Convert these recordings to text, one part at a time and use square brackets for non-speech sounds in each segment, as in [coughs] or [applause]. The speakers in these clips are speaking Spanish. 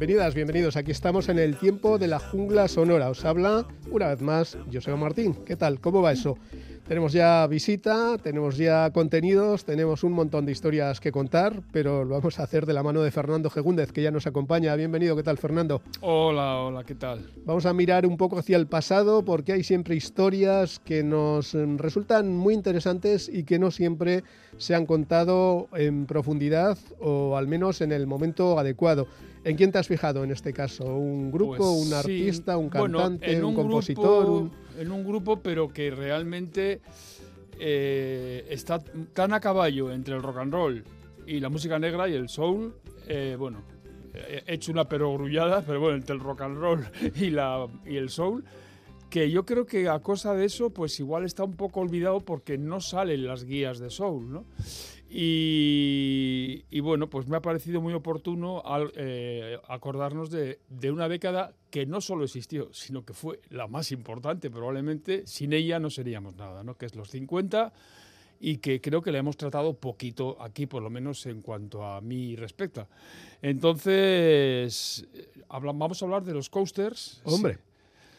bienvenidas, bienvenidos. Aquí estamos en el tiempo de la jungla sonora. Os habla una vez más Joseba Martín. ¿Qué tal? ¿Cómo va eso? Tenemos ya visita, tenemos ya contenidos, tenemos un montón de historias que contar, pero lo vamos a hacer de la mano de Fernando Gegúndez, que ya nos acompaña. Bienvenido, ¿qué tal, Fernando? Hola, hola, ¿qué tal? Vamos a mirar un poco hacia el pasado porque hay siempre historias que nos mm, resultan muy interesantes y que no siempre se han contado en profundidad o al menos en el momento adecuado. ¿En quién te has fijado en este caso? ¿Un grupo, Pues un sí, artista, un bueno, cantante, en un, grupo- compositor? un- En un grupo, pero que realmente eh, está tan a caballo entre el rock and roll y la música negra y el soul. eh, bueno, he hecho una perogrullada, pero bueno, entre el rock and roll y, la, y el soul. Que yo creo que a cosa de eso, pues igual está un poco olvidado porque no salen las guías de soul, ¿no? Y, y bueno, pues me ha parecido muy oportuno al, eh, acordarnos de, de una década que no solo existió, sino que fue la más importante. Probablemente sin ella no seríamos nada, ¿no? Que es los 50 y que creo que la hemos tratado poquito aquí, por lo menos en cuanto a mí respecta. Entonces, eh, habla- vamos a hablar de los coasters. Hombre.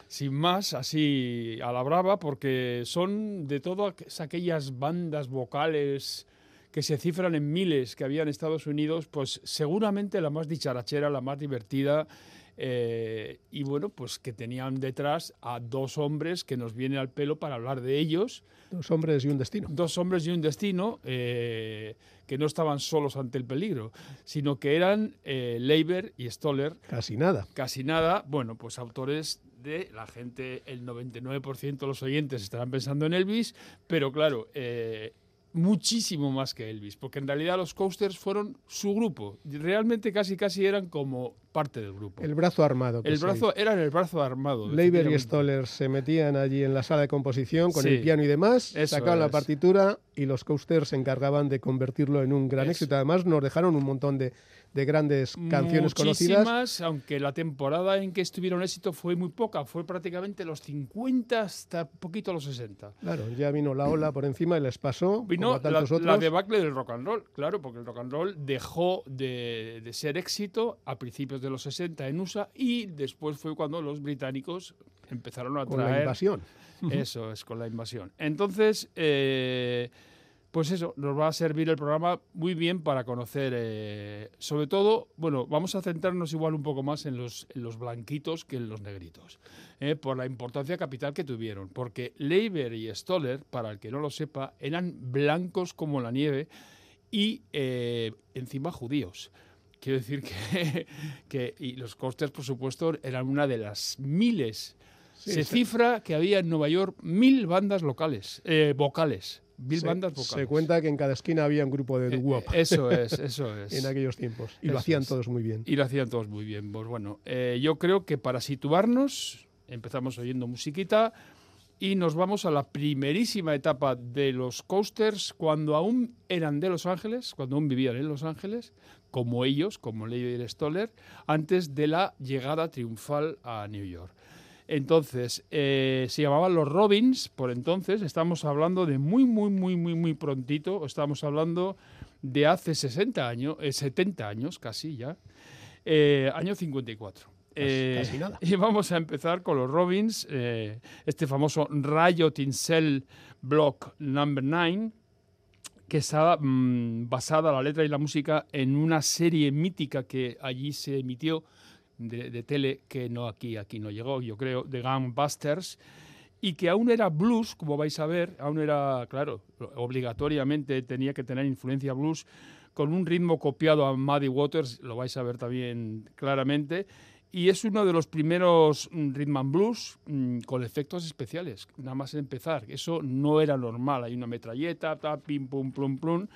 Sin más, así a la brava, porque son de todas aquellas bandas vocales que se cifran en miles que había en Estados Unidos, pues seguramente la más dicharachera, la más divertida, eh, y bueno, pues que tenían detrás a dos hombres que nos viene al pelo para hablar de ellos, Dos hombres y un destino. dos hombres y un destino, eh, que no estaban solos ante el peligro, sino que eran eh, Leiber y Stoller, Casi nada. casi nada, bueno, pues autores de la gente, el 99% de los oyentes estarán pensando en Elvis, pero claro, eh, muchísimo más que Elvis, porque en realidad los Coasters fueron su grupo, realmente casi casi eran como parte del grupo. El brazo armado. que El brazo era el brazo armado. Leiber y. Stoller se metían allí en la sala de composición con Sí. el piano y demás, sacaban la partitura y los coasters se encargaban de convertirlo en un gran Eso. éxito. Además, nos dejaron un montón de, de grandes canciones conocidas. Muchísimas, aunque la temporada en que estuvieron éxito fue muy poca, fue prácticamente los 50 hasta poquito los 60. Claro, ya vino la ola por encima y les pasó, como Vino a la, tantos la otros. debacle del rock and roll, claro, porque el rock and roll dejó de, de ser éxito a principios de los 60 en USA y después fue cuando los británicos empezaron a con la traer invasión. eso es, con la invasión. Entonces, eh, pues eso, nos va a servir el programa muy bien para conocer, eh, sobre todo, bueno, vamos a centrarnos igual un poco más en los, en los blanquitos que en los negritos, eh, por la importancia capital que tuvieron, porque Leiber y Stoller, para el que no lo sepa, eran blancos como la nieve y eh, encima judíos. Quiero decir que, [laughs] que y los costes, por supuesto, eran una de las miles Sí, se cifra que había en Nueva York mil bandas locales, vocales. Se, bandas vocales. se cuenta que en cada esquina había un grupo de Eh, eh, Eso es, [laughs] eso es. en aquellos tiempos. Y lo hacían es. todos muy bien. Y lo hacían todos muy bien. Pues bueno, eh, yo creo que para situarnos, empezamos oyendo musiquita y nos vamos a la primerísima etapa de los coasters cuando aún eran de Los Ángeles, cuando aún vivían en Los Ángeles, como ellos, como Leiber Stoller, antes de la llegada triunfal a New York. Entonces, eh, se llamaban los Robins, por entonces, estamos hablando de muy, muy, muy, muy, muy prontito, estamos hablando de hace 60 años, eh, 70 años casi ya, eh, año 54. Eh, casi nada. [laughs] Y vamos a empezar con los Robins, eh, este famoso Riot in Cell Block Number 9, que está mm, basada la letra y la música en una serie mítica que allí se emitió de, tele, que no aquí, aquí no llegó, yo creo, de Gunbusters, y que aún era blues, como vais a ver, aún era, claro, obligatoriamente tenía que tener influencia blues, con un ritmo copiado a Muddy Waters, lo vais a ver también claramente, Y es uno de los primeros mm, rhythm blues mm, con efectos especiales, nada más empezar. Eso no era normal. Hay una metralleta, ta, pim, pum, plum, plum.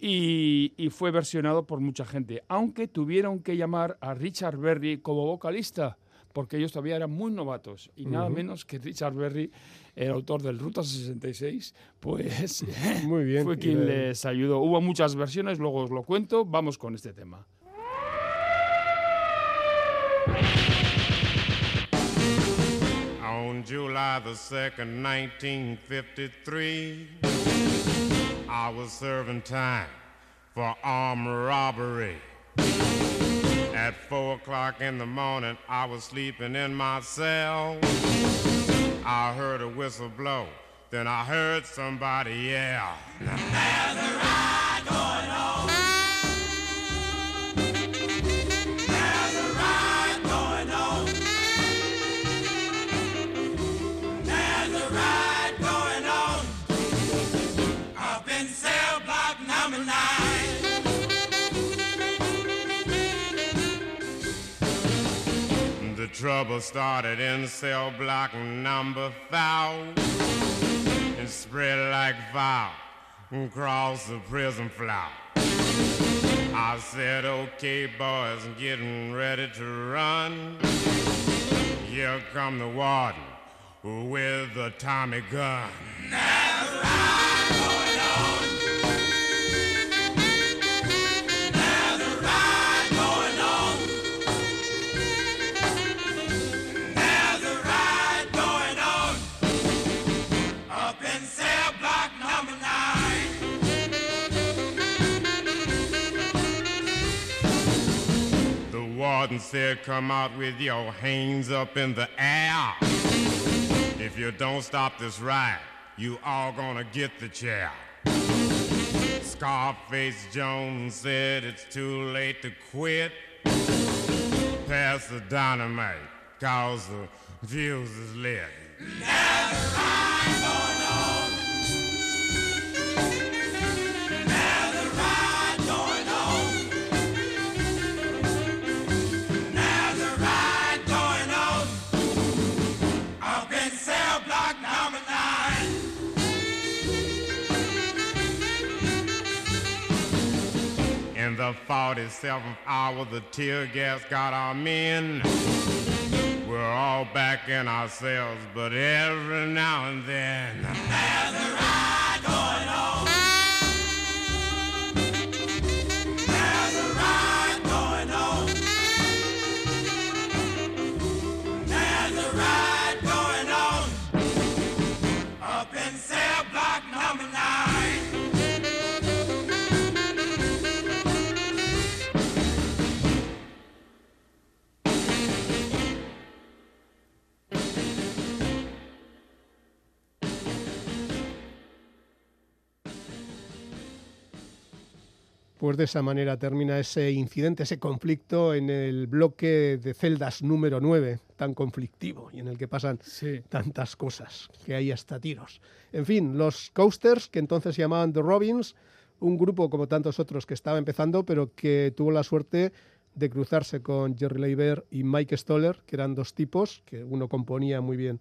Y, y fue versionado por mucha gente, aunque tuvieron que llamar a Richard Berry como vocalista, porque ellos todavía eran muy novatos. Y nada Ujú. menos que Richard Berry, el autor del Ruta 66, pues [laughs] Muy bien. fue quien de- les ayudó. Hubo muchas versiones, luego os lo cuento. Vamos con este tema. On July the 2nd, 1953, I was serving time for armed robbery. At four o'clock in the morning, I was sleeping in my cell. I heard a whistle blow, then I heard somebody yell. The trouble started in cell block number five. It spread like fire across the prison floor. I said, okay, boys, getting ready to run. Here come the warden with the Tommy gun. The warden said, Come out with your hands up in the air. If you don't stop this riot, you all gonna get the chair. Scarface Jones said it's too late to quit. Pass the dynamite, cause the fuse is lit. In 47th hour, the tear gas got our men. We're all back in our cells, but every now and then. Pues de esa manera termina ese incidente, ese conflicto en el bloque de celdas número 9, tan conflictivo y en el que pasan Sí. tantas cosas, que hay hasta tiros. En fin, los Coasters, que entonces se llamaban The Robins, un grupo como tantos otros que estaba empezando, pero que tuvo la suerte de cruzarse con Jerry Leiber y Mike Stoller, que eran dos tipos, que uno componía muy bien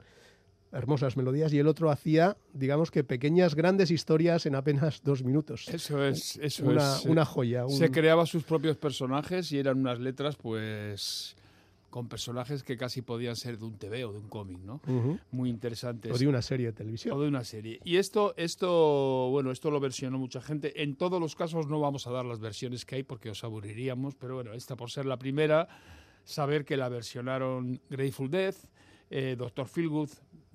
hermosas melodías y el otro hacía, digamos que pequeñas, grandes historias en apenas dos minutos. Eso es, eso una, es. una joya. un- Se creaba sus propios personajes y eran unas letras, pues, con personajes que casi podían ser de un TV o de un cómic, ¿no? Muy interesantes. O de una serie de O televisión. de una serie. Y esto, esto, bueno, esto lo versionó mucha gente. En todos los casos no vamos a dar las versiones que hay porque os aburriríamos, pero bueno, esta por ser la primera, saber que la versionaron Grateful Death, eh, Dr. Feelgood,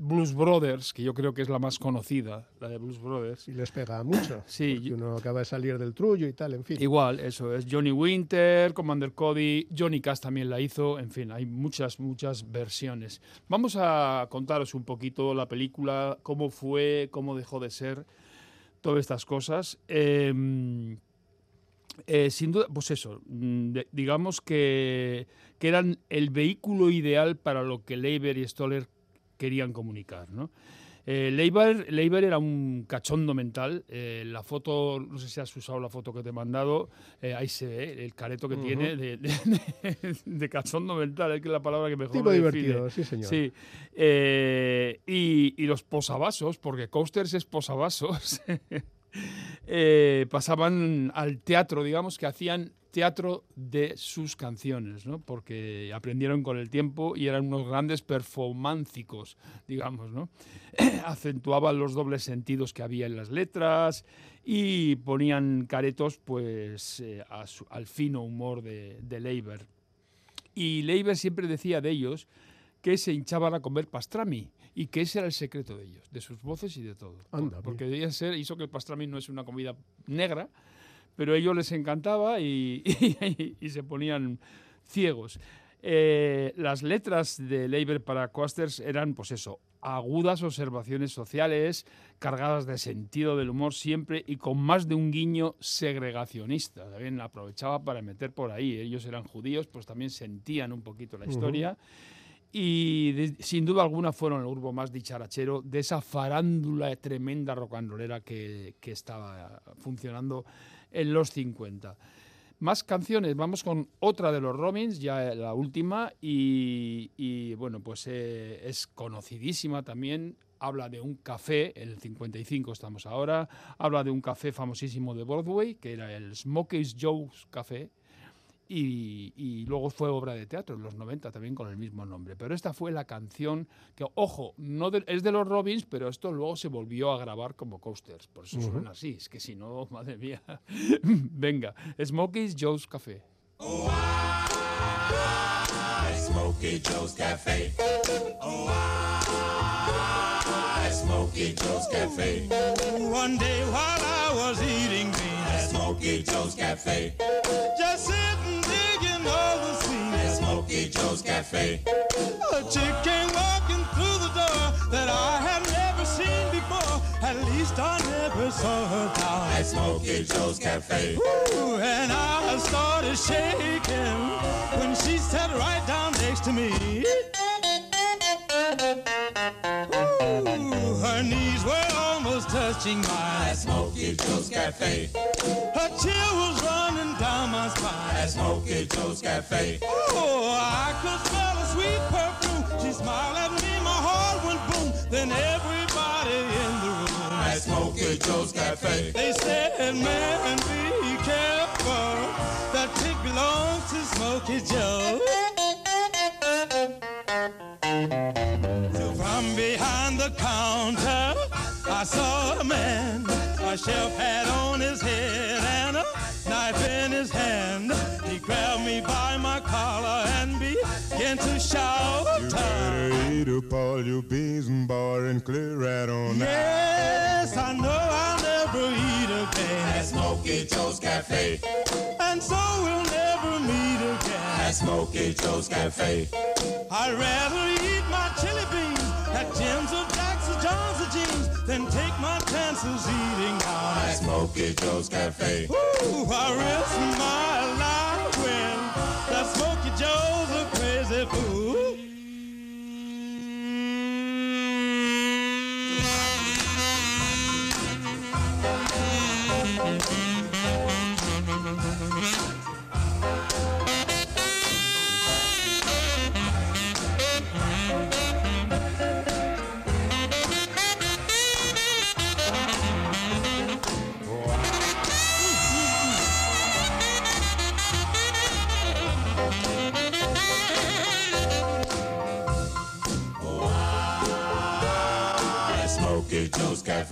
Blues Brothers, que yo creo que es la más conocida, la de Blues Brothers. Y les pega mucho. [coughs] Sí, porque uno acaba de salir del trullo y tal, en fin. Igual, eso es. Johnny Winter, Commander Cody, Johnny Cash también la hizo. En fin, hay muchas, muchas versiones. Vamos a contaros un poquito la película, cómo fue, cómo dejó de ser, todas estas cosas. Eh, eh, sin duda, pues eso, mm, digamos que, que eran el vehículo ideal para lo que Leiber y Stoller querían comunicar, ¿no? Eh, era un cachondo mental. Eh, la foto, no sé si has usado la foto que te he mandado, eh, ahí se ve el careto que tiene de, de- de cachondo mental, es que es la palabra que mejor Tipo lo divertido, sí, señor. Sí. Eh, y, y los posavasos, porque Coasters es posavasos, [laughs] pasaban al teatro, digamos, que hacían teatro de sus canciones, ¿no? Porque aprendieron con el tiempo y eran unos grandes performáncicos, digamos, ¿no? [clears throat] Acentuaban los dobles sentidos que había en las letras y ponían caretos, pues, eh, a su- al fino humor de, de Leiber. Y Leiber siempre decía de ellos que se hinchaban a comer pastrami y que ese era el secreto de ellos, de sus voces y de todo. Anda, porque debían ser, hizo que el pastrami no es una comida negra, pero a ellos les encantaba y, [laughs] y- y se ponían ciegos. Eh, las letras de Leiber para Coasters eran, pues eso, agudas observaciones sociales, cargadas de sentido del humor siempre y con más de un guiño segregacionista. También aprovechaba para meter por ahí. Ellos eran judíos, pues también sentían un poquito la historia. Y de- sin duda alguna fueron el grupo más dicharachero de esa farándula tremenda que, que estaba funcionando en los 50. Más canciones, vamos con otra de los Robins, ya la última, y, bueno, pues eh, es conocidísima también. Habla de un café, el 55 estamos ahora, habla de un café famosísimo de Broadway, que era el Smokey's Joe's Café, y, y luego fue obra de teatro en los 90 también con el mismo nombre. Pero esta fue la canción que, ojo, no de- es de los Robins, pero esto luego se volvió a grabar como coasters. Por eso suena así. Es que si no, [laughs] madre mía. Venga, Smokey's Joe's Café. Smokey Joe's Cafe. Oh, Smokey Joe's Cafe. One day while I was eating beans, At Smokey Joe's Cafe. just Smokey Joe's Cafe. a chick came walking through the door that I had never seen before. At least I never saw her down. At Smokey Joe's Cafe. Ooh, and I started shaking when she sat right down next to me. Ooh, her knees were almost touching mine. At Smokey Joe's Cafe. Her chill was my spine. At Smokey Joe's Cafe. Oh, I could smell a sweet perfume. She smiled at me, my heart went boom. Then everybody in the room, At Smokey Joe's Cafe. they said, man, be careful. That chick belongs to Smokey Joe. So from behind the counter, I saw a man. A chef hat on his head knife in his hand. He grabbed me by my collar and began to shout. You better Eat up all your beans and bar and clear right on out. Yes, I know I'll never eat again At again. Smokey Joe's Cafe. And so we'll never meet again. At Smokey Joe's Cafe. I'd rather eat my chili beans at Jim's or Jack's or John's or Jeans than take my chances eating out At Smokey Joe's Cafe. Ooh, I risk my life when that Smoky Joe's a crazy fool.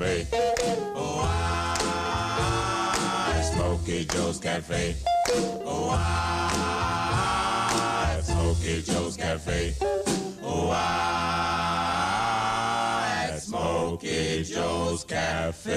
Cafe. Oh, I, Smokey Joe's Cafe. Oh, I, Smokey Joe's Cafe. Oh, I, Smokey Joe's Cafe.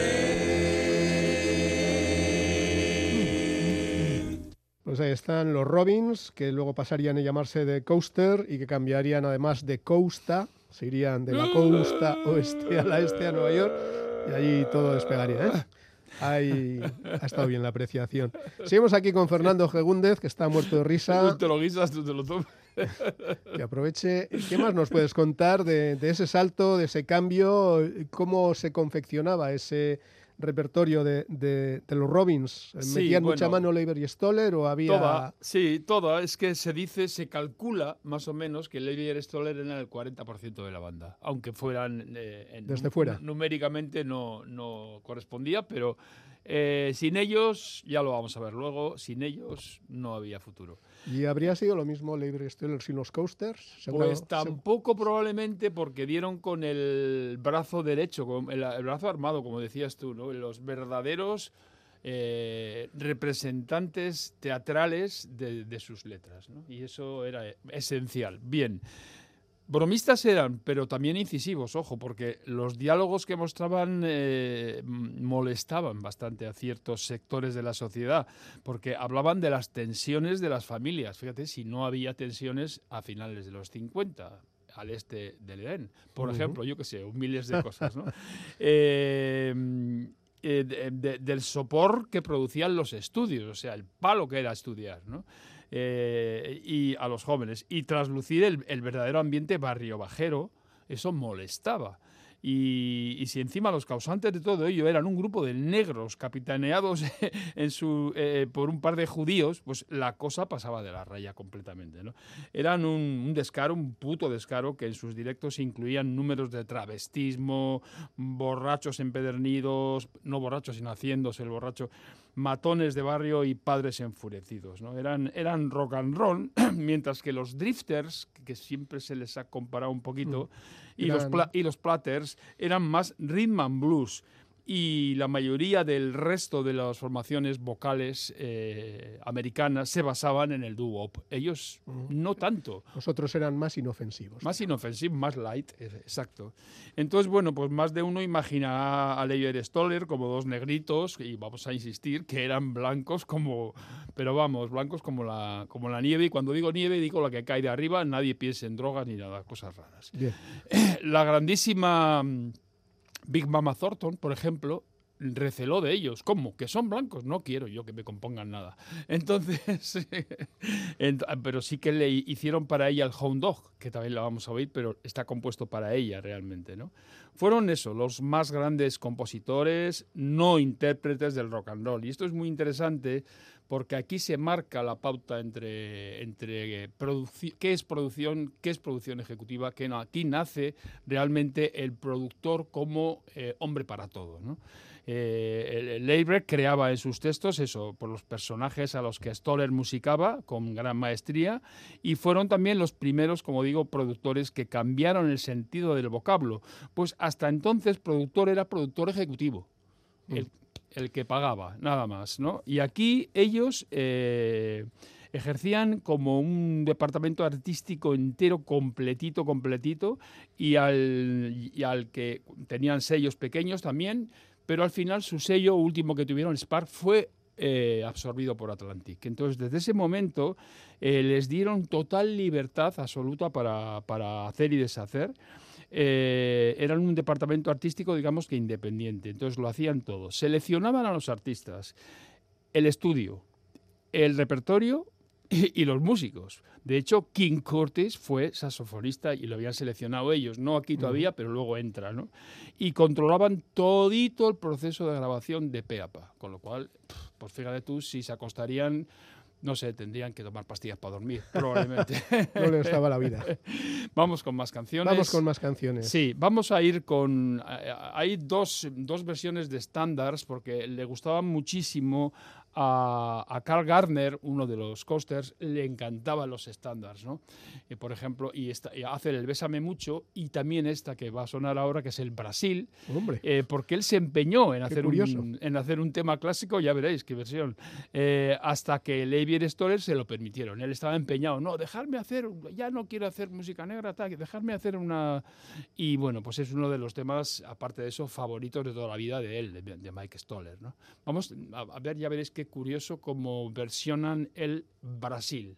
Pues ahí están los Robins, que luego pasarían a llamarse de Coaster y que cambiarían además de Costa, se irían de la costa oeste a la este a Nueva York y allí todo despegaría. ¿eh? Ahí ha estado bien la apreciación. Seguimos aquí con Fernando Gegúndez, que está muerto de risa. Tú te lo guisas, tú te lo tomas. Que aproveche. ¿Qué más nos puedes contar de, de ese salto, de ese cambio? ¿Cómo se confeccionaba ese repertorio de, de- de los Robins? Sí, ¿Metían mucha mano Leiber y Stoller o había...? Toda, sí, toda. Es que se dice, se calcula más o menos que Levi y Stoller eran el 40% de la banda. Aunque fueran. eh, en- Desde fuera. Numéricamente no, no correspondía, pero eh, sin ellos, ya lo vamos a ver luego, sin ellos no había futuro. ¿Y habría sido lo mismo Leiber y Stoller sin los Coasters? Seguro- Pues tampoco probablemente porque dieron con el brazo derecho, con el, el brazo armado, como decías tú, ¿no? los verdaderos eh, representantes teatrales de, de sus letras. ¿no? Y eso era esencial. Bien. Bromistas eran, pero también incisivos, ojo, porque los diálogos que mostraban eh, molestaban bastante a ciertos sectores de la sociedad, porque hablaban de las tensiones de las familias. Fíjate, si no había tensiones a finales de los 50 al este del Edén, por ejemplo, yo qué sé, miles de cosas, ¿no? [laughs] Eh, eh, de- de- del sopor que producían los estudios, o sea, el palo que era estudiar, ¿no? Eh, y a los jóvenes. Y traslucir el, el verdadero ambiente barrio bajero, eso molestaba. Y, si encima los causantes de todo ello eran un grupo de negros capitaneados [laughs] eh, por un par de judíos, pues la cosa pasaba de la raya completamente. ¿no? Eran un, descaro, un puto descaro, que en sus directos incluían números de travestismo, borrachos empedernidos, no borrachos sino haciéndose el borracho, matones de barrio y padres enfurecidos. ¿no? Eran, eran rock and roll, [clears throat] mientras que los drifters, que siempre se les ha comparado un poquito, y, los y los platters eran más rhythm and blues. Y la mayoría del resto de las formaciones vocales eh, americanas se basaban en el doo-wop. Ellos no tanto. Los otros eran más inofensivos. Más inofensivo, más light, eh, exacto. Entonces, bueno, pues más de uno imagina a Leyer Stoller como dos negritos, y vamos a insistir, que eran blancos como, pero vamos, blancos como la, como la nieve, y cuando digo nieve digo la que cae de arriba, nadie piense en drogas ni nada, cosas raras. Bien. La grandísima mm, Big Mama Thornton, por ejemplo, receló de ellos. ¿Cómo? ¿Que son blancos? No quiero yo que me compongan nada. Entonces, [laughs] ent- pero sí que le hicieron para ella el Hound Dog, que también la vamos a oír, pero está compuesto para ella realmente, ¿no? Fueron eso, los más grandes compositores, no intérpretes del rock and roll. Y esto es muy interesante porque aquí se marca la pauta entre, entre qué es producción, qué es producción ejecutiva, que aquí nace realmente el productor como eh, hombre para todo. ¿no? Eh, Leiber creaba en sus textos eso, por los personajes a los que Stoller musicaba con gran maestría y fueron también los primeros, como digo, productores que cambiaron el sentido del vocablo. Pues hasta entonces productor era productor ejecutivo. El, el que pagaba, nada más, ¿no? Y aquí ellos eh, ejercían como un departamento artístico entero, completito, completito, y al, y al que tenían sellos pequeños también, pero al final su sello último que tuvieron, Spark, fue eh, absorbido por Atlantic. Entonces, desde ese momento eh, les dieron total libertad absoluta para, para hacer y deshacer. Eh, eran un departamento artístico, digamos que independiente. Entonces lo hacían todo. Seleccionaban a los artistas, el estudio, el repertorio [laughs] y, los músicos. De hecho, King Curtis fue saxofonista y lo habían seleccionado ellos, no aquí todavía, pero luego entra, ¿no? Y controlaban todito el proceso de grabación de pe a pa, con lo cual, pues fíjate tú si se acostarían, no sé, tendrían que tomar pastillas para dormir, [laughs] probablemente. [laughs] No les daba la vida. Vamos con más canciones. Vamos con más canciones. Sí, vamos a ir con... Hay dos, dos versiones de estándares porque le gustaban muchísimo a, a Carl Gardner, uno de los coasters, le encantaban los estándares, ¿no? Y, por ejemplo, y, esta, y hace el Bésame Mucho y también esta que va a sonar ahora, que es el Brasil, eh, porque él se empeñó en hacer, curioso. un, en hacer un tema clásico, ya veréis qué versión, eh, hasta que Levi Stoller se lo permitieron. Él estaba empeñado, no, dejarme hacer, ya no quiero hacer música negra, tal, dejarme hacer una... Y bueno, pues es uno de los temas, aparte de eso, favoritos de toda la vida de él, de, de Mike Stoller. ¿no? Vamos a, a ver, ya veréis qué curioso cómo versionan el Brasil.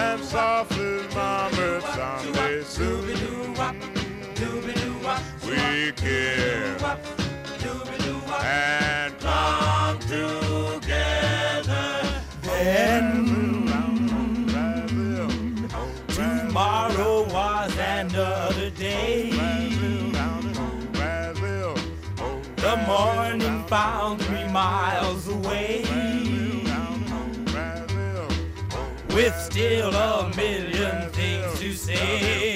and soft as mama someday soon. We care and come together then. Tomorrow was another day. The morning found me my With still a million things to say.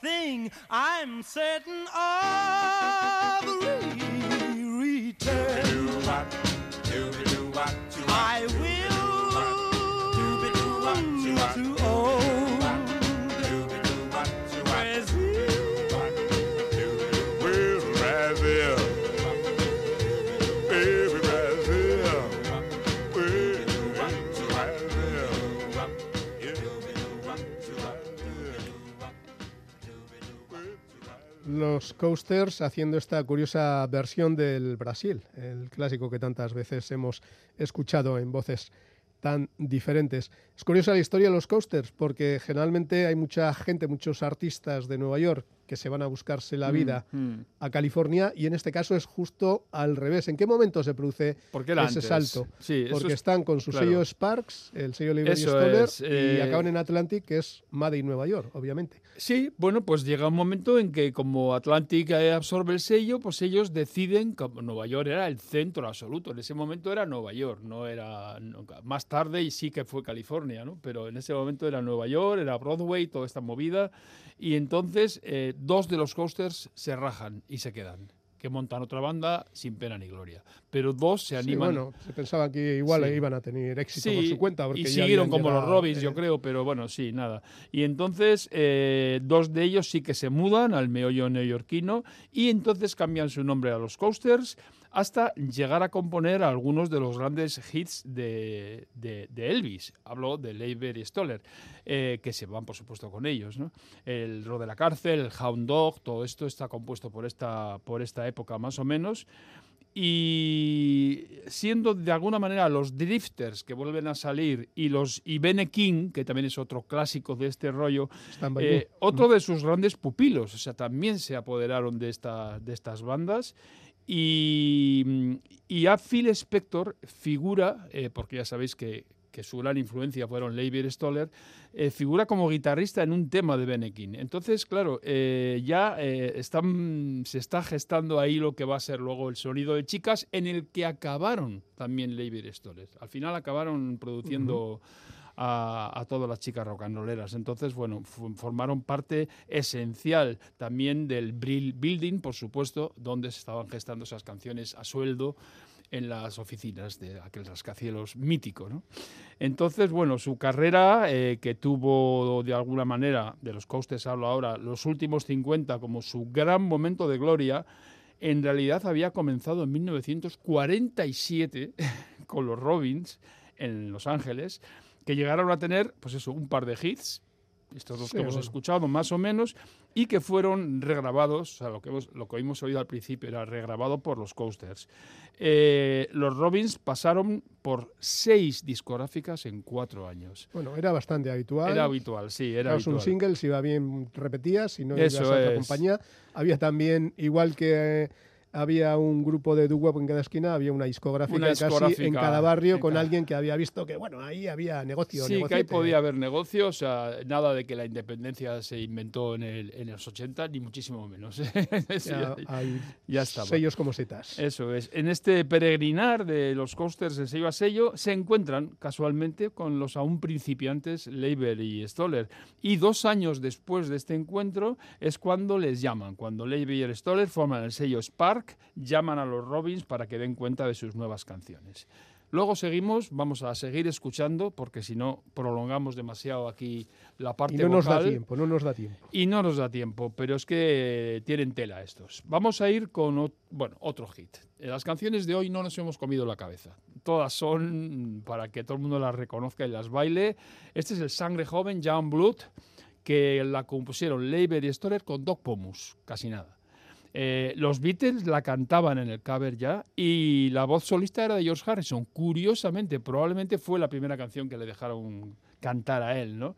Thing I'm certain of. Re- return. Do what, do do what you I will Los Coasters haciendo esta curiosa versión del Brasil, el clásico que tantas veces hemos escuchado en voces tan diferentes. Es curiosa la historia de los coasters porque generalmente hay mucha gente, muchos artistas de Nueva York que se van a buscarse la vida Mm. a California y en este caso es justo al revés. ¿En qué momento se produce ese antes. salto? Sí, Porque es- están con su claro. sello Sparks, el sello Liberty Stoller es, y eh, acaban en Atlantic, que es Made in Nueva York, obviamente. Sí, bueno, pues llega un momento en que como Atlantic absorbe el sello, pues ellos deciden que Nueva York era el centro absoluto. En ese momento era Nueva York, no era más tarde y sí que fue California, ¿no? Pero en ese momento era Nueva York, era Broadway, toda esta movida. Y entonces eh, dos de los coasters se rajan y se quedan, que montan otra banda sin pena ni gloria. Pero dos se Sí, animan. bueno, se pensaba que igual Sí. iban a tener éxito por su cuenta. Porque y siguieron como los Robins, eh, yo creo, pero bueno, sí, nada. Y entonces eh, dos de ellos sí que se mudan al meollo neoyorquino y entonces cambian su nombre a los Coasters hasta llegar a componer algunos de los grandes hits de, de- de Elvis. Hablo de Leiber y Stoller, eh, que se van, por supuesto, con ellos. ¿no? El Ro de la Cárcel, el Hound Dog, todo esto está compuesto por esta, por esta época más o menos y siendo de alguna manera los drifters que vuelven a salir y los y Bene King, que también es otro clásico de este rollo, eh, otro de sus grandes pupilos, o sea, también se apoderaron de, esta, de estas bandas. Y, y a Phil Spector figura, eh, porque ya sabéis que, que su gran influencia fueron Leiber Stoller, eh, figura como guitarrista en un tema de Benekin. Entonces, claro, eh, ya están, se está gestando ahí lo que va a ser luego el sonido de chicas, en el que acabaron también Leiber Stoller. Al final acabaron produciendo a, todas las chicas rolleras. Entonces, bueno, formaron parte esencial también del Brill Building, por supuesto, donde se estaban gestando esas canciones a sueldo en las oficinas de aquel rascacielos mítico. Entonces, bueno, su carrera, eh, que tuvo de alguna manera, de los costes hablo ahora, los últimos 50 como su gran momento de gloria, en realidad había comenzado en 1947 [laughs] con los Robins en Los Ángeles, que llegaron a tener, pues eso, un par de hits, estos dos Sí, que hemos bueno. escuchado más o menos, y que fueron regrabados, o sea, lo que, hemos, lo que hemos oído al principio era regrabado por los Coasters. Eh, los Robins pasaron por seis discográficas en cuatro años. Bueno, era bastante habitual. Era habitual, sí, era Sacabas un habitual. single, si iba bien repetías, si no ibas a otra compañía. Había también, igual que había un grupo de doo-wop en cada esquina, había una discográfica, Una casi en cada barrio en con cada- alguien que había visto que, bueno, ahí había negocio. Sí, que ahí podía haber negocio, o sea, nada de que la independencia se inventó en, el, en los 80, ni muchísimo menos. [laughs] Ya ya- hay ya estaba. sellos como setas. Eso es. En este peregrinar de los coasters de sello a sello se encuentran casualmente con los aún principiantes Leiber y Stoller. Y dos años después de este encuentro es cuando les llaman. Cuando Leiber y Stoller forman el sello Spark, llaman a los Robins para que den cuenta de sus nuevas canciones. Luego seguimos, vamos a seguir escuchando porque si no prolongamos demasiado aquí la parte Y no nos da vocal. tiempo, no nos da tiempo. Y no nos da tiempo, pero es que tienen tela estos. Vamos a ir con bueno, otro hit. Eh, Las canciones de hoy no nos hemos comido la cabeza. Todas son para que todo el mundo las reconozca y las baile. Este es el Sangre Joven, John Blood, que la compusieron Leiber y Stoller con Doc Pomus, casi nada. Eh, los Beatles la cantaban en el cover ya y la voz solista era de George Harrison. Curiosamente, probablemente fue la primera canción que le dejaron cantar a él, ¿no?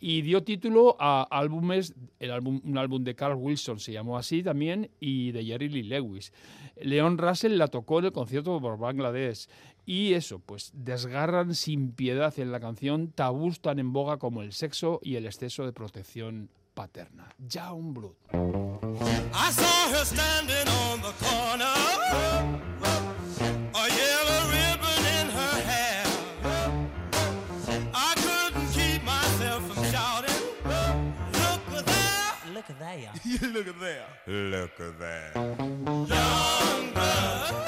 Y dio título a álbumes, el álbum, un álbum de Carl Wilson se llamó así también y de Jerry Lee Lewis. Leon Russell la tocó en el concierto por Bangladesh y eso, pues desgarran sin piedad en la canción tabús tan en boga como el sexo y el exceso de protección paterna. John Blood. I saw her standing on the corner, a yellow ribbon in her hair. I couldn't keep myself from shouting, Look there! Look at there. Look at there! Look at that. [laughs] Young blood.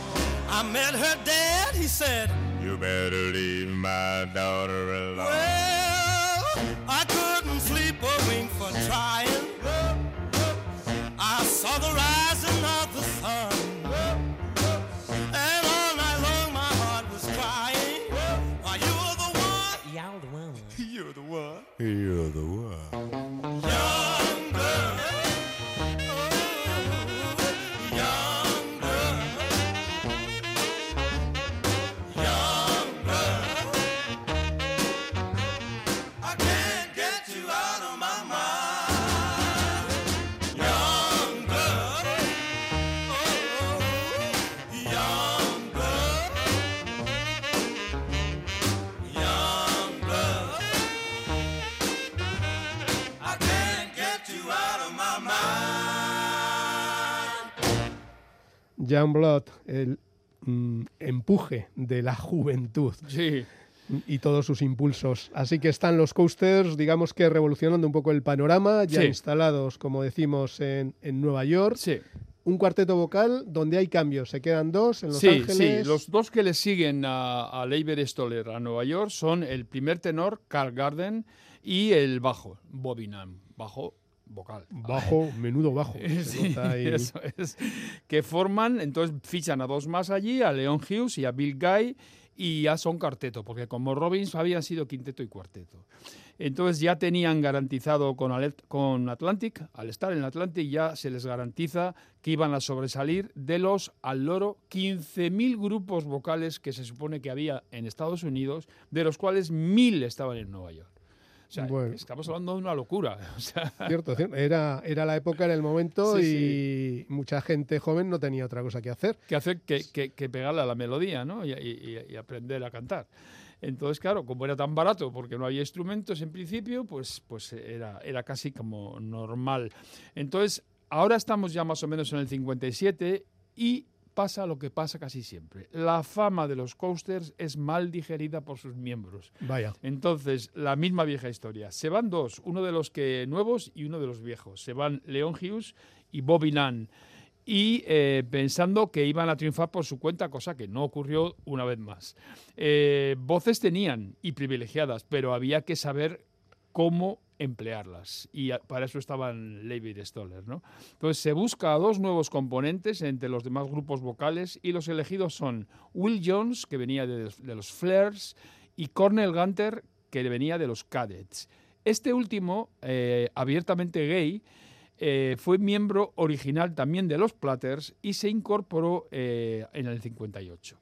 I met her dad. He said, You better leave my daughter alone. Well, I couldn't sleep a wink for trying. I saw the rising of the sun. And all night long my heart was crying. Why, you were the one. You're the one. You're the one. You're the one. Young Blood, el mm, empuje de la juventud Sí. y todos sus impulsos. Así que están los coasters, digamos que revolucionando un poco el panorama, ya Sí. instalados, como decimos, en, en Nueva York. Sí. Un cuarteto vocal donde hay cambios. Se quedan dos en Los sí, Ángeles. sí, los dos que le siguen a, a Leiber Stoller a Nueva York son el primer tenor, Carl Garden, y el bajo, Bobby Nam, bajo vocal. Bajo, [laughs] menudo bajo. Sí, [laughs] eso es. Que forman, entonces fichan a dos más allí, a Leon Hughes y a Bill Guy, y ya son cuarteto, porque como Robbins habían sido quinteto y cuarteto. Entonces ya tenían garantizado con, con Atlantic, al estar en Atlantic ya se les garantiza que iban a sobresalir de los, al loro, 15.000 grupos vocales que se supone que había en Estados Unidos, de los cuales 1.000 estaban en Nueva York. O sea, Bueno. estamos hablando de una locura. [laughs] O sea, Cierto, cierto. Era, era la época, era el momento Sí, y mucha gente joven no tenía otra cosa que hacer. que hacer que, que- que pegarle a la melodía ¿no? y, y- y aprender a cantar. Entonces, claro, como era tan barato, porque no había instrumentos en principio, pues, pues era, era casi como normal. Entonces, ahora estamos ya más o menos en el 57 y pasa lo que pasa casi siempre. La fama de los coasters es mal digerida por sus miembros. Vaya. Entonces, la misma vieja historia. Se van dos, uno de los que nuevos y uno de los viejos. Se van Leon Hughes y Bobby Nunn. Y eh, pensando que iban a triunfar por su cuenta, cosa que no ocurrió una vez más. Eh, voces tenían y privilegiadas, pero había que saber cómo emplearlas. Y para eso estaban Levi y Stoller. ¿no? Entonces se busca a dos nuevos componentes entre los demás grupos vocales y los elegidos son Will Jones, que venía de, de los Flares, y Cornel Gunter, que venía de los Cadets. Este último, eh, abiertamente gay, eh, fue miembro original también de los Platters y se incorporó eh, en el 58.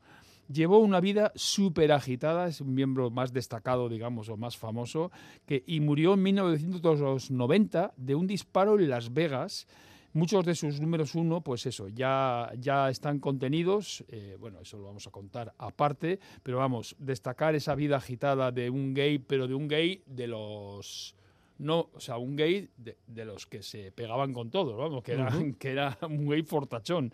Llevó una vida súper agitada, es un miembro más destacado, digamos, o más famoso, que, y murió en 1990 de un disparo en Las Vegas. Muchos de sus números uno, pues eso, ya, ya están contenidos, eh, bueno, eso lo vamos a contar aparte, pero vamos, destacar esa vida agitada de un gay, pero de un gay de los no, o sea, un gay de, de los que se pegaban con todo, vamos, que era, [laughs] que era un gay fortachón.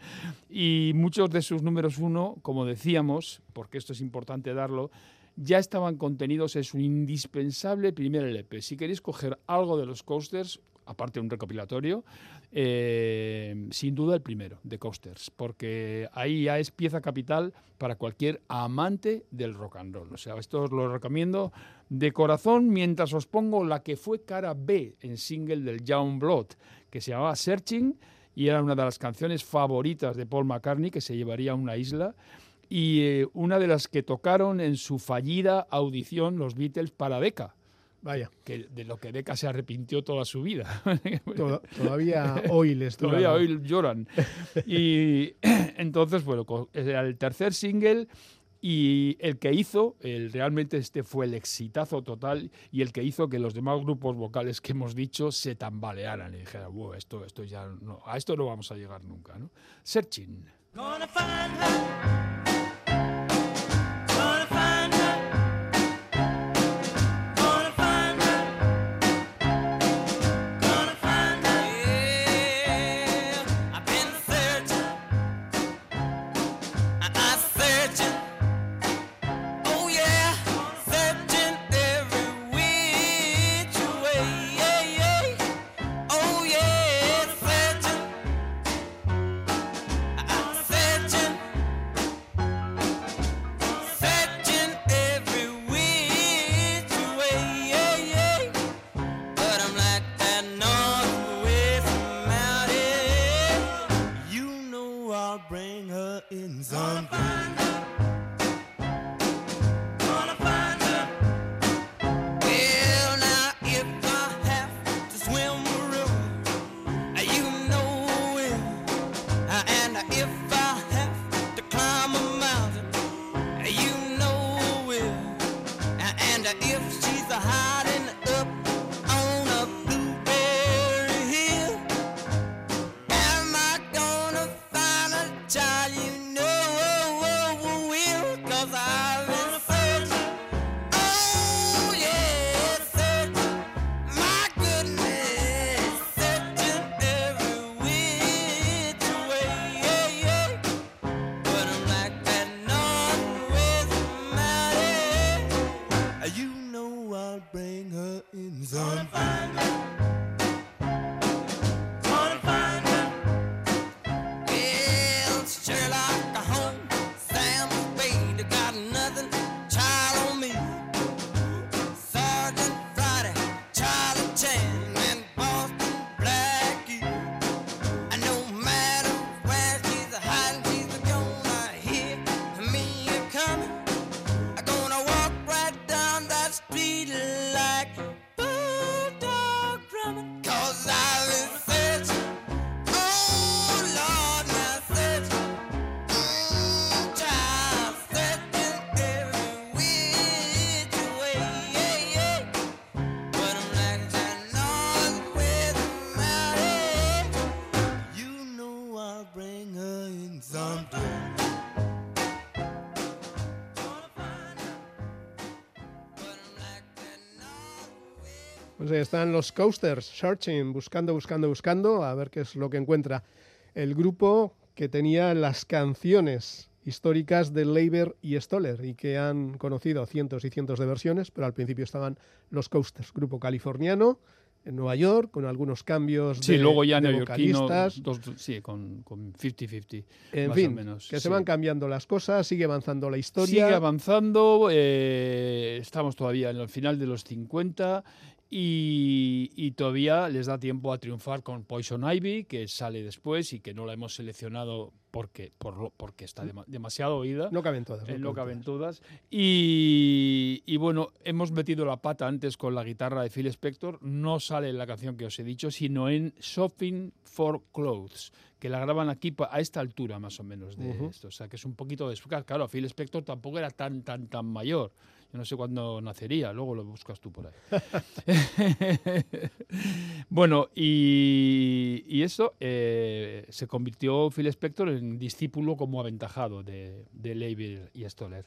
Y muchos de sus números uno, como decíamos, porque esto es importante darlo, ya estaban contenidos en su indispensable primer LP. Si queréis coger algo de los coasters, aparte de un recopilatorio, eh, sin duda el primero, de Coasters, porque ahí ya es pieza capital para cualquier amante del rock and roll. Esto os lo recomiendo de corazón mientras os pongo la que fue cara B en single del Young Blood, que se llamaba Searching y era una de las canciones favoritas de Paul McCartney, que se llevaría a una isla, y eh, una de las que tocaron en su fallida audición los Beatles para Decca Vaya. que de lo que Decca se arrepintió toda su vida. [laughs] Toda- [laughs] todavía hoy les dura Todavía hoy lloran. Y [clears throat] entonces, bueno, era el tercer single y el que hizo, el, realmente este fue el exitazo total y el que hizo que los demás grupos vocales que hemos dicho se tambalearan y dijeran, "Buah, esto, esto ya no, a esto no vamos a llegar nunca. ¿no? Searching. Están los coasters, searching, buscando, buscando, buscando, a ver qué es lo que encuentra. El grupo que tenía las canciones históricas de Leiber y Stoller y que han conocido cientos y cientos de versiones, pero al principio estaban los Coasters, grupo californiano en Nueva York, con algunos cambios Sí, de, luego ya de vocalistas. dos- sí, con con 50-50. En más fin, o menos, que se van cambiando las cosas, sigue avanzando la historia. Sigue avanzando, eh, estamos todavía en el final de los 50 y, y todavía les da tiempo a triunfar con Poison Ivy, que sale después y que no la hemos seleccionado porque, por lo- porque está dema- demasiado oída. no caben todas. en no lo caben todas. Y, y bueno, hemos metido la pata antes con la guitarra de Phil Spector. No sale en la canción que os he dicho, sino en Shopping for Clothes, que la graban aquí a esta altura más o menos de Ujú. esto. O sea, que es un poquito después. Claro, Phil Spector tampoco era tan, tan, tan mayor. Yo no sé cuándo nacería, luego lo buscas tú por ahí. [laughs] bueno, y, y eso eh, se convirtió Phil Spector en discípulo como aventajado de, de Leiber y Stoller.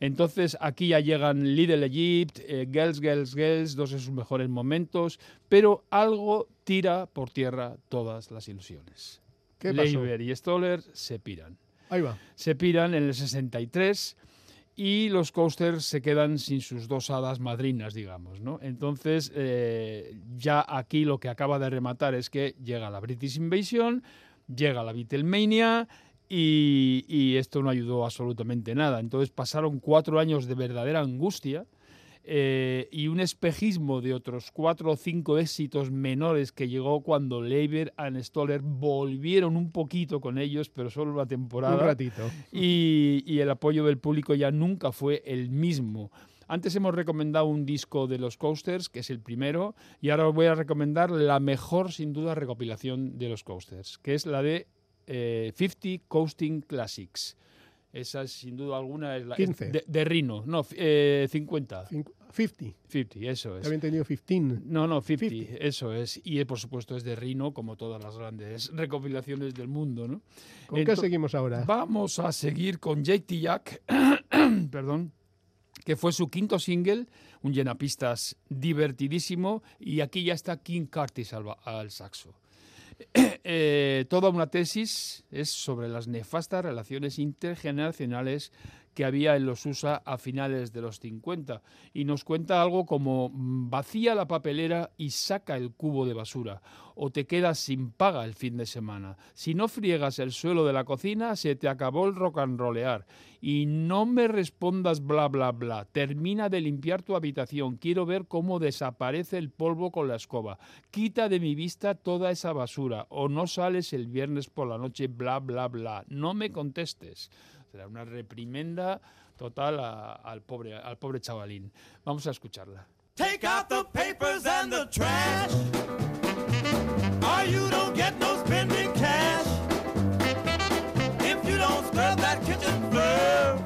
Entonces aquí ya llegan Little Egypt, eh, Girls, Girls, Girls, dos de sus mejores momentos, pero algo tira por tierra todas las ilusiones. ¿Qué pasó? Leiber y Stoller se piran Ahí va. se piran en el 63 y los coasters se quedan sin sus dos hadas madrinas, digamos, ¿no? Entonces, eh, ya aquí lo que acaba de rematar es que llega la British Invasion, llega la Beatlemania y, y esto no ayudó absolutamente nada. Entonces pasaron cuatro años de verdadera angustia eh, y un espejismo de otros cuatro o cinco éxitos menores que llegó cuando Leiber y Stoller volvieron un poquito con ellos, pero solo una temporada Un ratito. y, y el apoyo del público ya nunca fue el mismo. Antes hemos recomendado un disco de los Coasters, que es el primero, y ahora os voy a recomendar la mejor, sin duda, recopilación de los Coasters, que es la de eh, 50 Coasting Classics. Esa, sin duda alguna, es la es 15. de, de Rino. No, eh, 50. Cincu- 50. 50, eso es. Había entendido 15. No, no, 50, 50. eso es. Y eh, por supuesto es de Rino, como todas las grandes recopilaciones del mundo, ¿no? ¿Con qué seguimos ahora? Vamos a seguir con JT Jack, [clears throat] perdón, que fue su quinto single, un llenapistas divertidísimo, y aquí ya está King Curtis al saxo. [clears throat] Eh, toda una tesis es sobre las nefastas relaciones intergeneracionales que había en los USA a finales de los 50 y nos cuenta algo como mm, vacía la papelera y saca el cubo de basura o te quedas sin paga el fin de semana. Si no friegas el suelo de la cocina se te acabó el rock and rollear y no me respondas bla bla bla. Termina de limpiar tu habitación. Quiero ver cómo desaparece el polvo con la escoba. Quita de mi vista toda esa basura o no sales el viernes por la noche bla bla bla. No me contestes. Será una reprimenda total a- al, pobre, al pobre chavalín. Vamos a escucharla. Take out the papers and the trash. Or you don't get no spending cash. If you don't scrub that kitchen floor,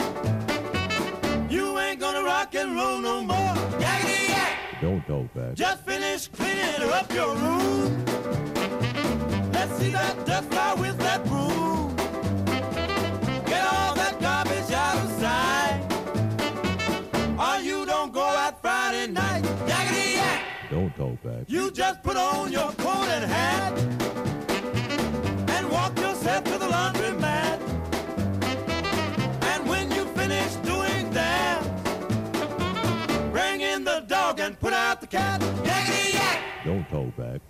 you ain't gonna rock and roll no more. Yakety yak! Don't talk back. Just finished cleaning up your room. Let's see that dust fly with that broom. Don't talk back. You just put on your coat and hat and walk yourself to the laundromat. And when you finish doing that, bring in the dog and put out the cat. Yak! Don't talk back.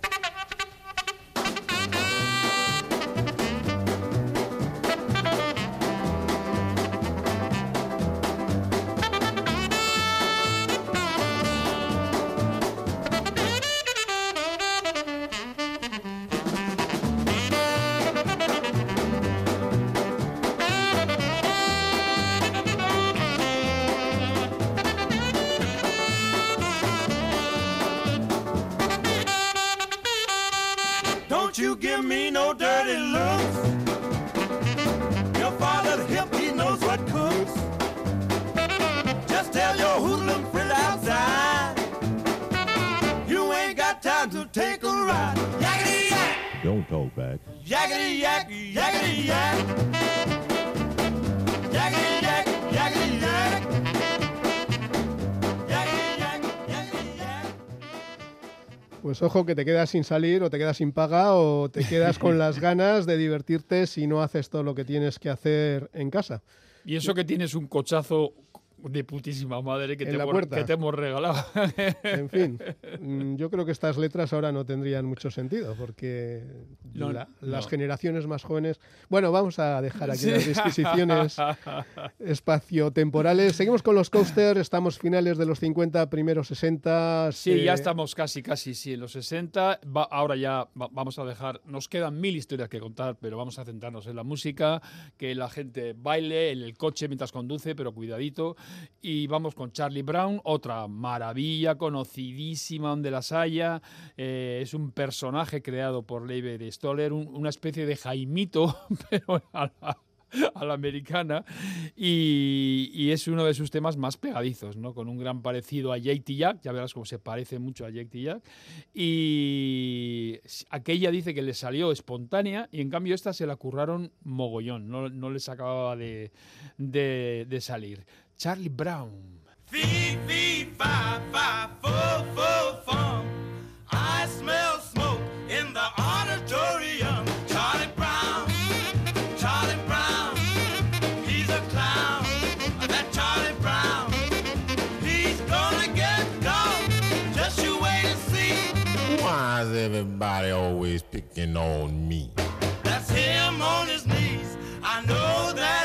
Yak, yak. Yak, yak. Yak, yak. Pues ojo que te quedas sin salir o te quedas sin paga o te quedas con las [laughs] ganas de divertirte si no haces todo lo que tienes que hacer en casa. Y eso que tienes un cochazo de putísima madre que, te, la hemos, que te hemos regalado. [laughs] En fin, [laughs] mm, yo creo que estas letras ahora no tendrían mucho sentido porque No, la- las generaciones más jóvenes... Bueno, vamos a dejar aquí Sí. las disquisiciones [laughs] espaciotemporales. Seguimos con los coasters, estamos finales de los 50, primeros 60. Sí, ya eh, estamos casi, casi, sí, en los 60. Va- ahora ya va- vamos a dejar, nos quedan mil historias que contar, pero vamos a centrarnos en la música, que la gente baile en el coche mientras conduce, pero cuidadito. Y vamos con Charlie Brown, otra maravilla, conocidísima donde las haya. Eh, es un personaje creado por Leiber Stoller, un- una especie de Jaimito, [laughs] pero a la, americana y, es uno de sus temas más pegadizos, ¿no? Con un gran parecido a JT Jack, ya verás cómo se parece mucho a JT Jack. Y aquella dice que le salió espontánea y en cambio esta se la curraron mogollón, no, no les acababa de- de salir. Charlie Brown. Fee, fee, fi, fi, fo, fo, fum. I smell smoke in the auditorium. Charlie Brown, Charlie Brown, he's a clown. That Charlie Brown, he's gonna get caught. Just you wait and see. Why is everybody always picking on me? That's him on his knees. I know that's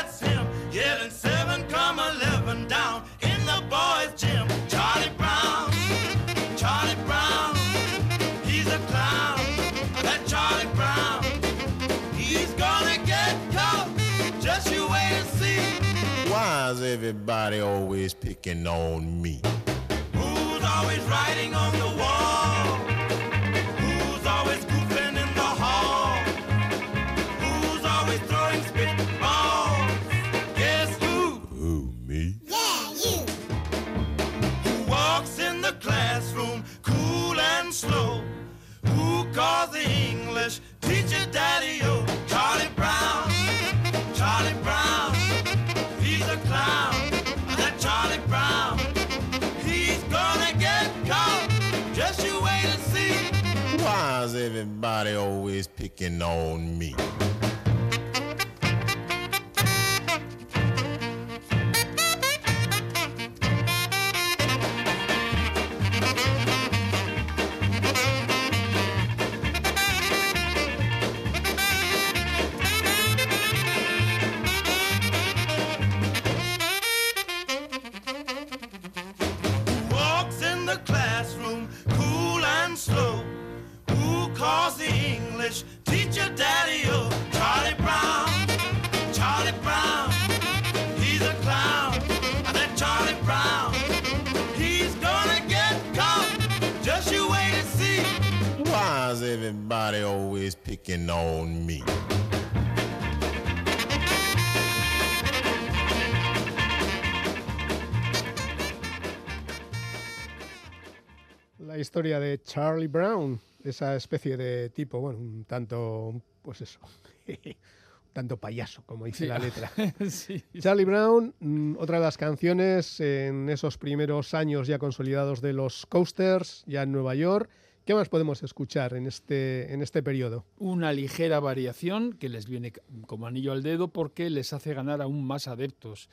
him. Getting seven comma eleven down in the boys' gym. Charlie Brown, Charlie Brown, he's a clown. That Charlie Brown, he's gonna get caught. Just you wait and see. Why is everybody always picking on me? Who's always writing on the wall? Slow? Who calls the English teacher daddy-o? Charlie Brown, Charlie Brown, he's a clown. That Charlie Brown, he's gonna get caught. Just you wait and see. Why is everybody always picking on me? Charlie Brown, esa especie de tipo, bueno, un tanto, pues eso, un [laughs] tanto payaso, como dice Sí. la letra. [laughs] sí. Charlie Brown, mm, otra de las canciones en esos primeros años ya consolidados de los Coasters, ya en Nueva York. ¿Qué más podemos escuchar en este, en este periodo? una ligera variación que les viene como anillo al dedo porque les hace ganar aún más adeptos.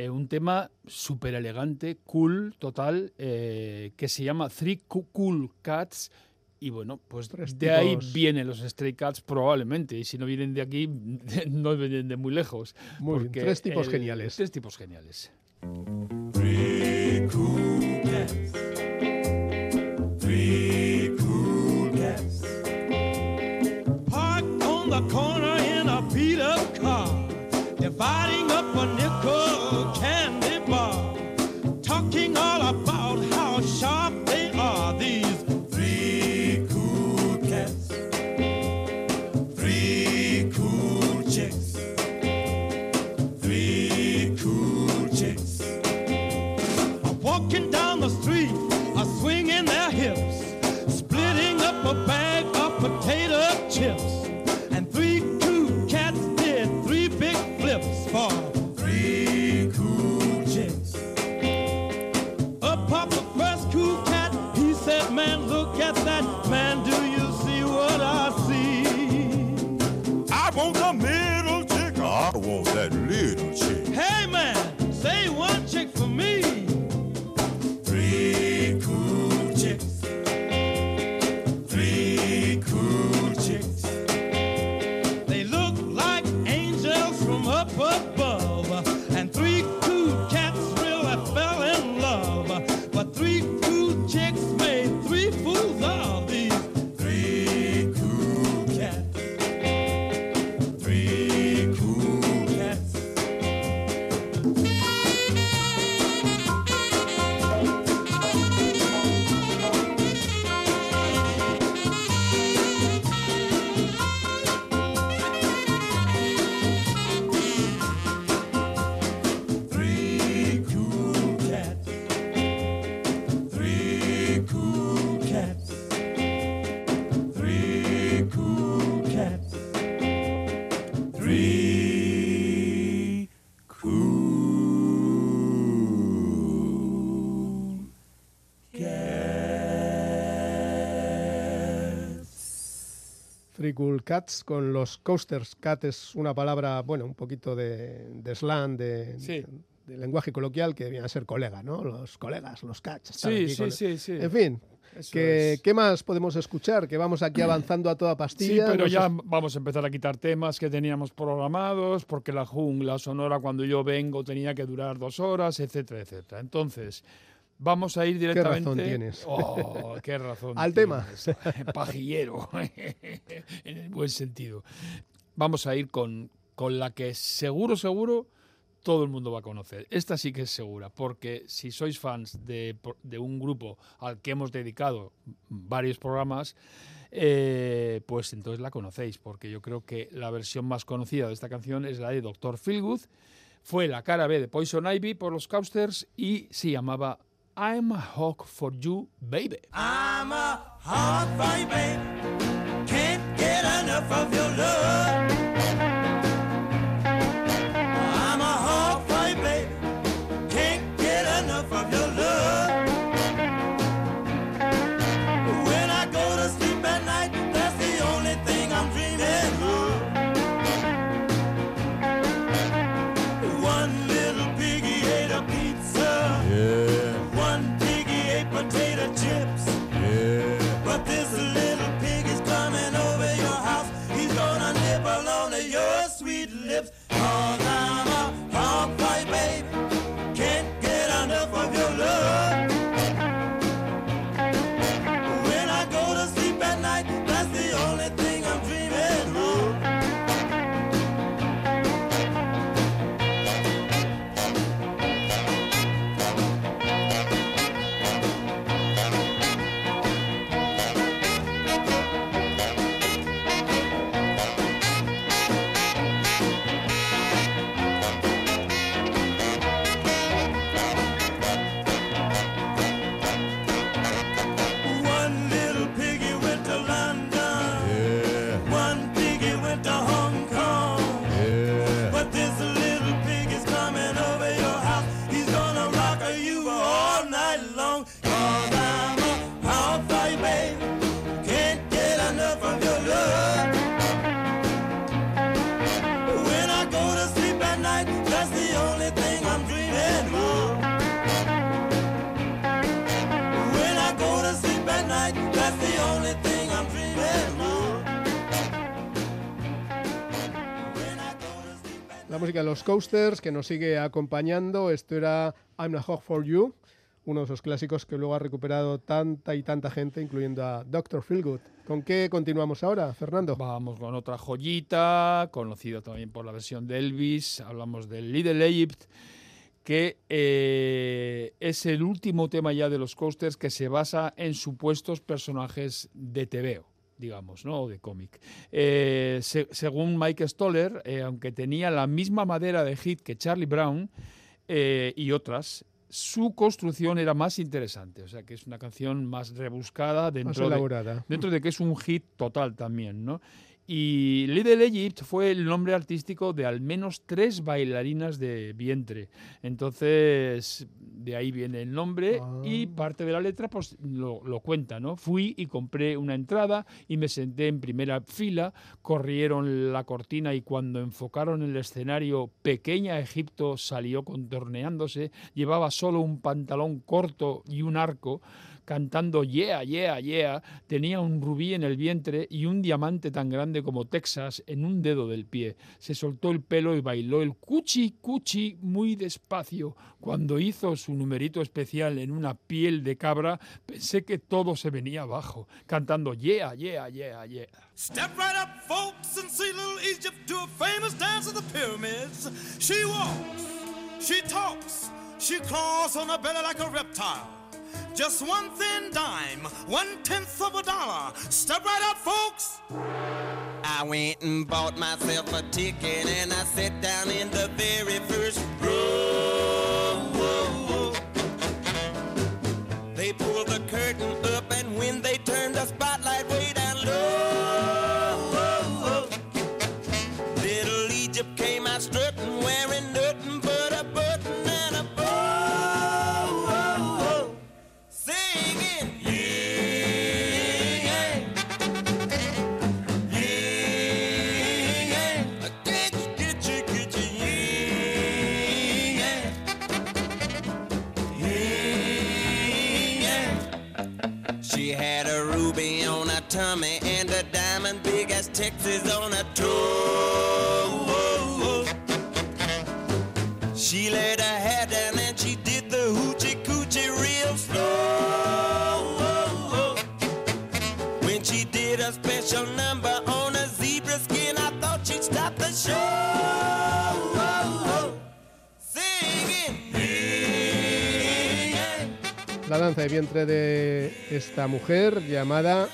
Eh, un tema súper elegante, cool, total, eh, que se llama Three Coo- Cool Cats. Y bueno, pues Tres de ahí vienen los Stray Cats probablemente. Y si no vienen de aquí, [laughs] no vienen de muy lejos. Muy bien, tres tipos el- geniales. Tres tipos geniales. Three cool cats. Three cool cats. Parked on the corner Three Cool Cats con los coasters. Cat es una palabra, bueno, un poquito de, de slang, de, Sí. de lenguaje coloquial que viene a ser colega, ¿no? Los colegas, los cats. Sí, sí, sí, sí. En fin, ¿qué, es. ¿qué más podemos escuchar? Que vamos aquí avanzando a toda Sí, pastilla. pero nos ya vamos a empezar a quitar temas que teníamos programados, porque la jungla sonora cuando yo vengo tenía que durar dos horas, etcétera, etcétera. Entonces, vamos a ir directamente... razón tienes. Oh, qué razón [laughs] Al tema. [laughs] Pajillero, [laughs] en el buen sentido. Vamos a ir con, con la que seguro, seguro todo el mundo va a conocer. Esta sí que es segura, porque si sois fans de, de un grupo al que hemos dedicado varios programas, eh, pues entonces la conocéis, porque yo creo que la versión más conocida de esta canción es la de Dr. Feelgood. Fue la cara B de Poison Ivy por los Coasters y se llamaba I'm a Hawk for You, Baby. I'm a hard fight, baby. Can't get enough of your love. Coasters que nos sigue acompañando. Esto era I'm a Hawk for You, uno de esos clásicos que luego ha recuperado tanta y tanta gente, incluyendo a Dr. Feelgood. ¿Con qué continuamos ahora, Fernando? Vamos con otra joyita, conocido también por la versión de Elvis. Hablamos del Little Egypt, que eh, es el último tema ya de los coasters que se basa en supuestos personajes de TVO digamos, ¿no? O de cómic. Eh, se- según Mike Stoller, eh, aunque tenía la misma madera de hit que Charlie Brown eh, y otras, su construcción era más interesante. O sea, que es una canción más rebuscada Más dentro de, dentro de que es un hit total también, ¿no? Y Little Egypt fue el nombre artístico de al menos tres bailarinas de vientre. Entonces, de ahí viene el nombre y Ah. parte de la letra pues lo, lo cuenta, ¿no? Fui y compré una entrada y me senté en primera fila, corrieron la cortina y cuando enfocaron el escenario, Pequeña Egipto salió contorneándose, llevaba solo un pantalón corto y un arco, cantando yeah, yeah, yeah, tenía un rubí en el vientre y un diamante tan grande como Texas en un dedo del pie. Se soltó el pelo y bailó el cuchi cuchi muy despacio. Cuando hizo su numerito especial en una piel de cabra, pensé que todo se venía abajo, cantando yeah, yeah, yeah, yeah. Step right up, folks, and see little Egypt do a famous dance the pyramids. She walks, she talks, she claws on her belly like a reptile. Just one thin dime, one tenth of a dollar. Step right up, folks. I went and bought myself a ticket and I sat down in the very first row. They pulled the curtain up and when they turned the spotlight way big as Texas on a toe. She laid her hair down and she did the hoochie coochie real slow. When she did a special number on a zebra skin, I thought she'd stop the show. La danza de vientre de esta mujer llamada,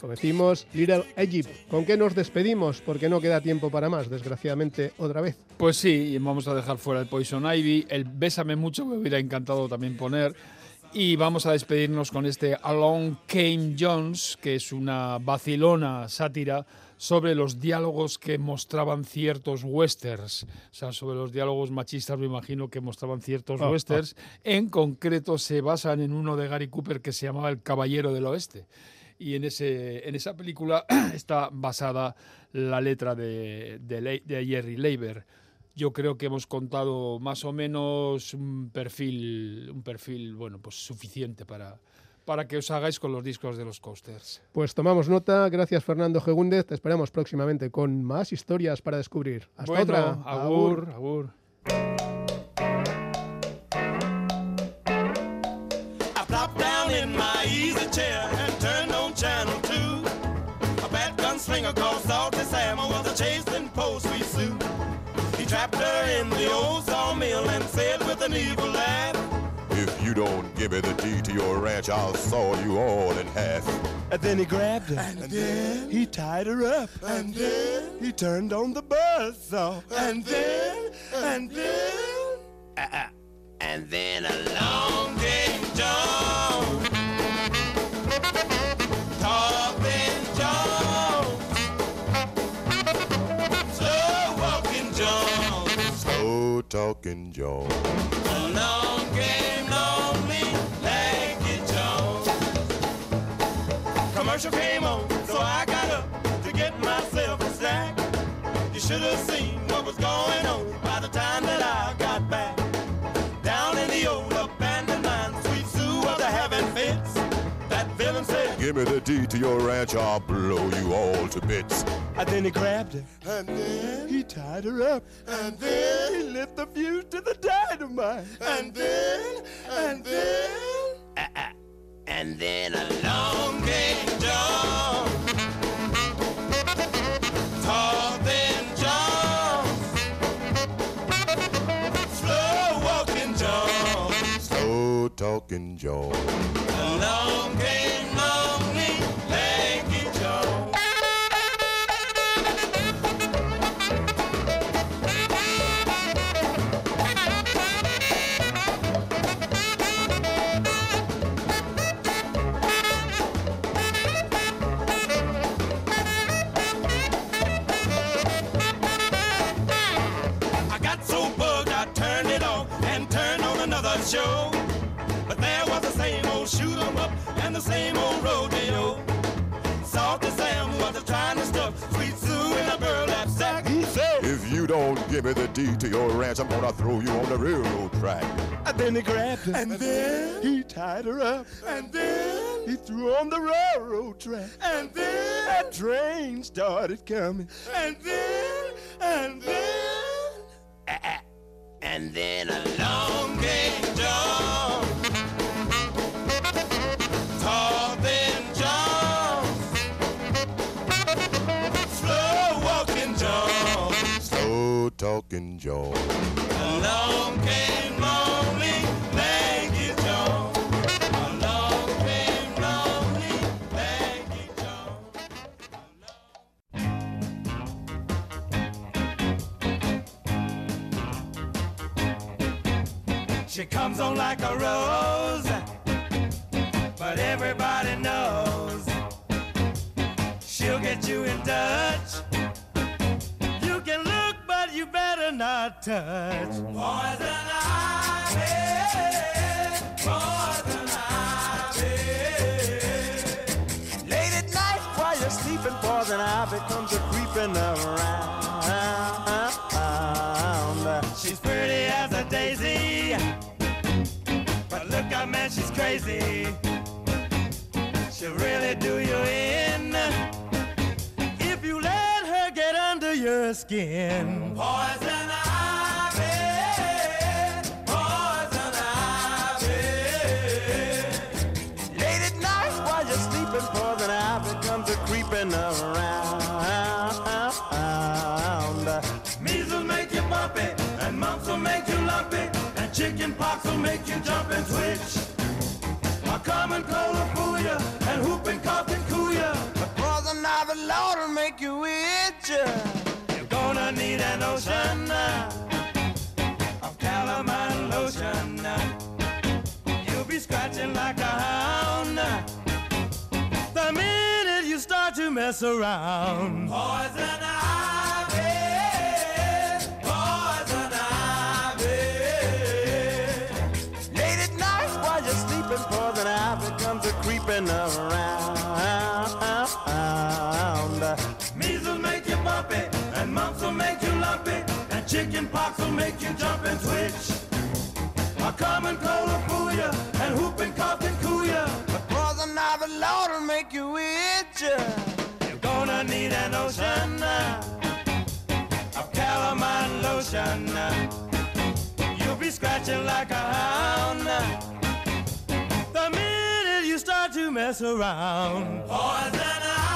como decimos, Little Egypt. ¿Con qué nos despedimos? Porque no queda tiempo para más, desgraciadamente, otra vez. Pues sí, vamos a dejar fuera el Poison Ivy, el Bésame mucho me hubiera encantado también poner. Y vamos a despedirnos con este Along Came Jones, que es una vacilona sátira sobre los diálogos que mostraban ciertos westerns. O sea, sobre los diálogos machistas, me imagino que mostraban ciertos Ah, ah. westerns. En concreto, se basan en uno de Gary Cooper que se llamaba El Caballero del Oeste. Y en, ese, en esa película [clears throat] está basada la letra de, de, Le- de Jerry Leiber. Yo creo que hemos contado más o menos un perfil, un perfil bueno, pues suficiente para, para que os hagáis con los discos de los coasters. Pues tomamos nota. Gracias, Fernando Gegúndez. Te esperamos próximamente con más historias para descubrir. Hasta bueno, otra. agur, agur. I give me the deed to your ranch, I'll saw you all in half. And then he grabbed her. And then he tied her up. And then he turned on the buzzsaw. And then, and then. uh-uh. and then along came John. Talking John. Slow walking John. Slow talking Joe. Along Commercial came on, so I got up to get myself a snack. You should have seen what was going on by the time that I got back. Down in the old abandoned mine, Sweet Sue was a having fits. That villain said, Give me the deed to your ranch, I'll blow you all to bits. And then he grabbed her. And then he tied her up. And then he lit the fuse to the dynamite. And then, and then. uh-uh. And then along came John. Tall thin John. Slow walking John. Slow talking Joe. Along came show. But there was the same old shoot 'em up and the same old rodeo. Salty Sam was trying to stuff Sweet Sue in a burlap sack. He said, If you don't give me the deed to your ranch, I'm gonna throw you on the railroad track. And then he grabbed her. And then he tied her up. And then he threw on the railroad track. And then a train started coming. And then, and then. Ah, ah. And then along came John. Tall John. Slow walking John. Slow talking Joe. Along came She comes on like a rose, but everybody knows she'll get you in touch. You can look, but you better not touch. Poison ivy, poison ivy. Late at night while you're sleeping, poison ivy comes a creeping around. She'll really do you in if you let her get under your skin. Poison ivy, poison ivy. Late at night while you're sleeping, poison ivy comes a creeping around. Measles make you bumpy, and mumps will make you lumpy, and chicken pox will make you jump and twitch. Itch. You're gonna need an ocean uh, of calamine lotion. uh. You'll be scratching like a hound uh, the minute you start to mess around. Poison ivy, poison ivy. Late at night while you're sleeping, poison ivy comes a creeping around. And mumps will make you lumpy, and chicken pox will make you jump and twitch. A common cold will fool you, and whooping cough can cool you. But poison ivy, Lord, will make you itch. You're gonna need an ocean uh, of calamine lotion. uh. You'll be scratching like a hound uh, the minute you start to mess around. Poison